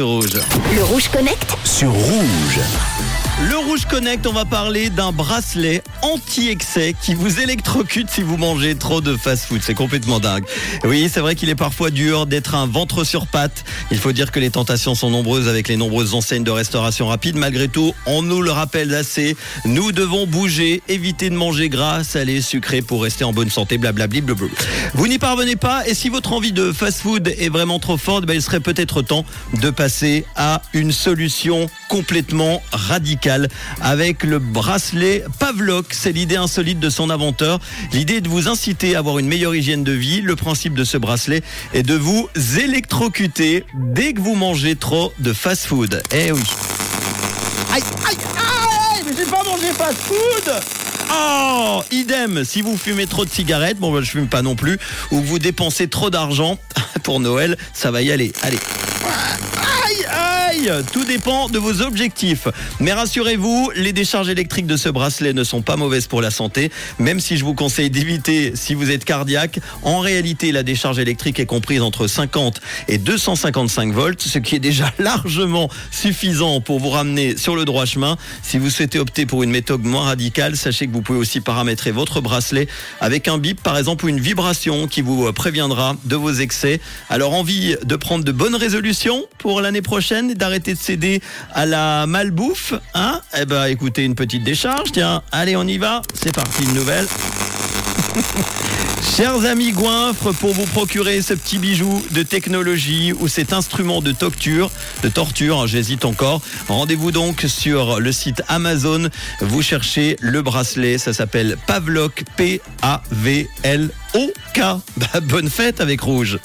Rouge. Le Rouge Connect sur Rouge. Le Rouge Connect, on va parler d'un bracelet anti-excès qui vous électrocute si vous mangez trop de fast-food. C'est complètement dingue. Oui, c'est vrai qu'il est parfois dur d'être un ventre sur pattes. Il faut dire que les tentations sont nombreuses avec les nombreuses enseignes de restauration rapide. Malgré tout, on nous le rappelle assez. Nous devons bouger, éviter de manger gras, salé, sucré pour rester en bonne santé, blablabli, blablabla. Vous n'y parvenez pas et si votre envie de fast-food est vraiment trop forte, ben, il serait peut-être temps de passer à une solution complètement radicale avec le bracelet Pavlok. C'est l'idée insolite de son inventeur. L'idée est de vous inciter à avoir une meilleure hygiène de vie. Le principe de ce bracelet est de vous électrocuter dès que vous mangez trop de fast-food. Eh oui. Aïe, aïe, aïe, mais j'ai pas mangé fast-food Oh, idem, si vous fumez trop de cigarettes, bon, ben, je fume pas non plus, ou que vous dépensez trop d'argent pour Noël, ça va y aller. Allez. Aïe, Tout dépend de vos objectifs. Mais rassurez-vous, les décharges électriques de ce bracelet ne sont pas mauvaises pour la santé, même si je vous conseille d'éviter si vous êtes cardiaque. En réalité, la décharge électrique est comprise entre 50 et 255 volts, ce qui est déjà largement suffisant pour vous ramener sur le droit chemin. Si vous souhaitez opter pour une méthode moins radicale, sachez que vous pouvez aussi paramétrer votre bracelet avec un bip, par exemple, ou une vibration qui vous préviendra de vos excès. Alors, envie de prendre de bonnes résolutions pour l'année prochaine, d'arrêter de céder à la malbouffe, hein? Eh ben, écoutez, une petite décharge, tiens, allez, on y va, c'est parti, une nouvelle. Chers amis goinfres, pour vous procurer ce petit bijou de technologie ou cet instrument de torture, de torture, hein, j'hésite encore, rendez-vous donc sur le site Amazon. Vous cherchez le bracelet, ça s'appelle Pavlok, P-A-V-L-O-K. Bah, bonne fête avec Rouge.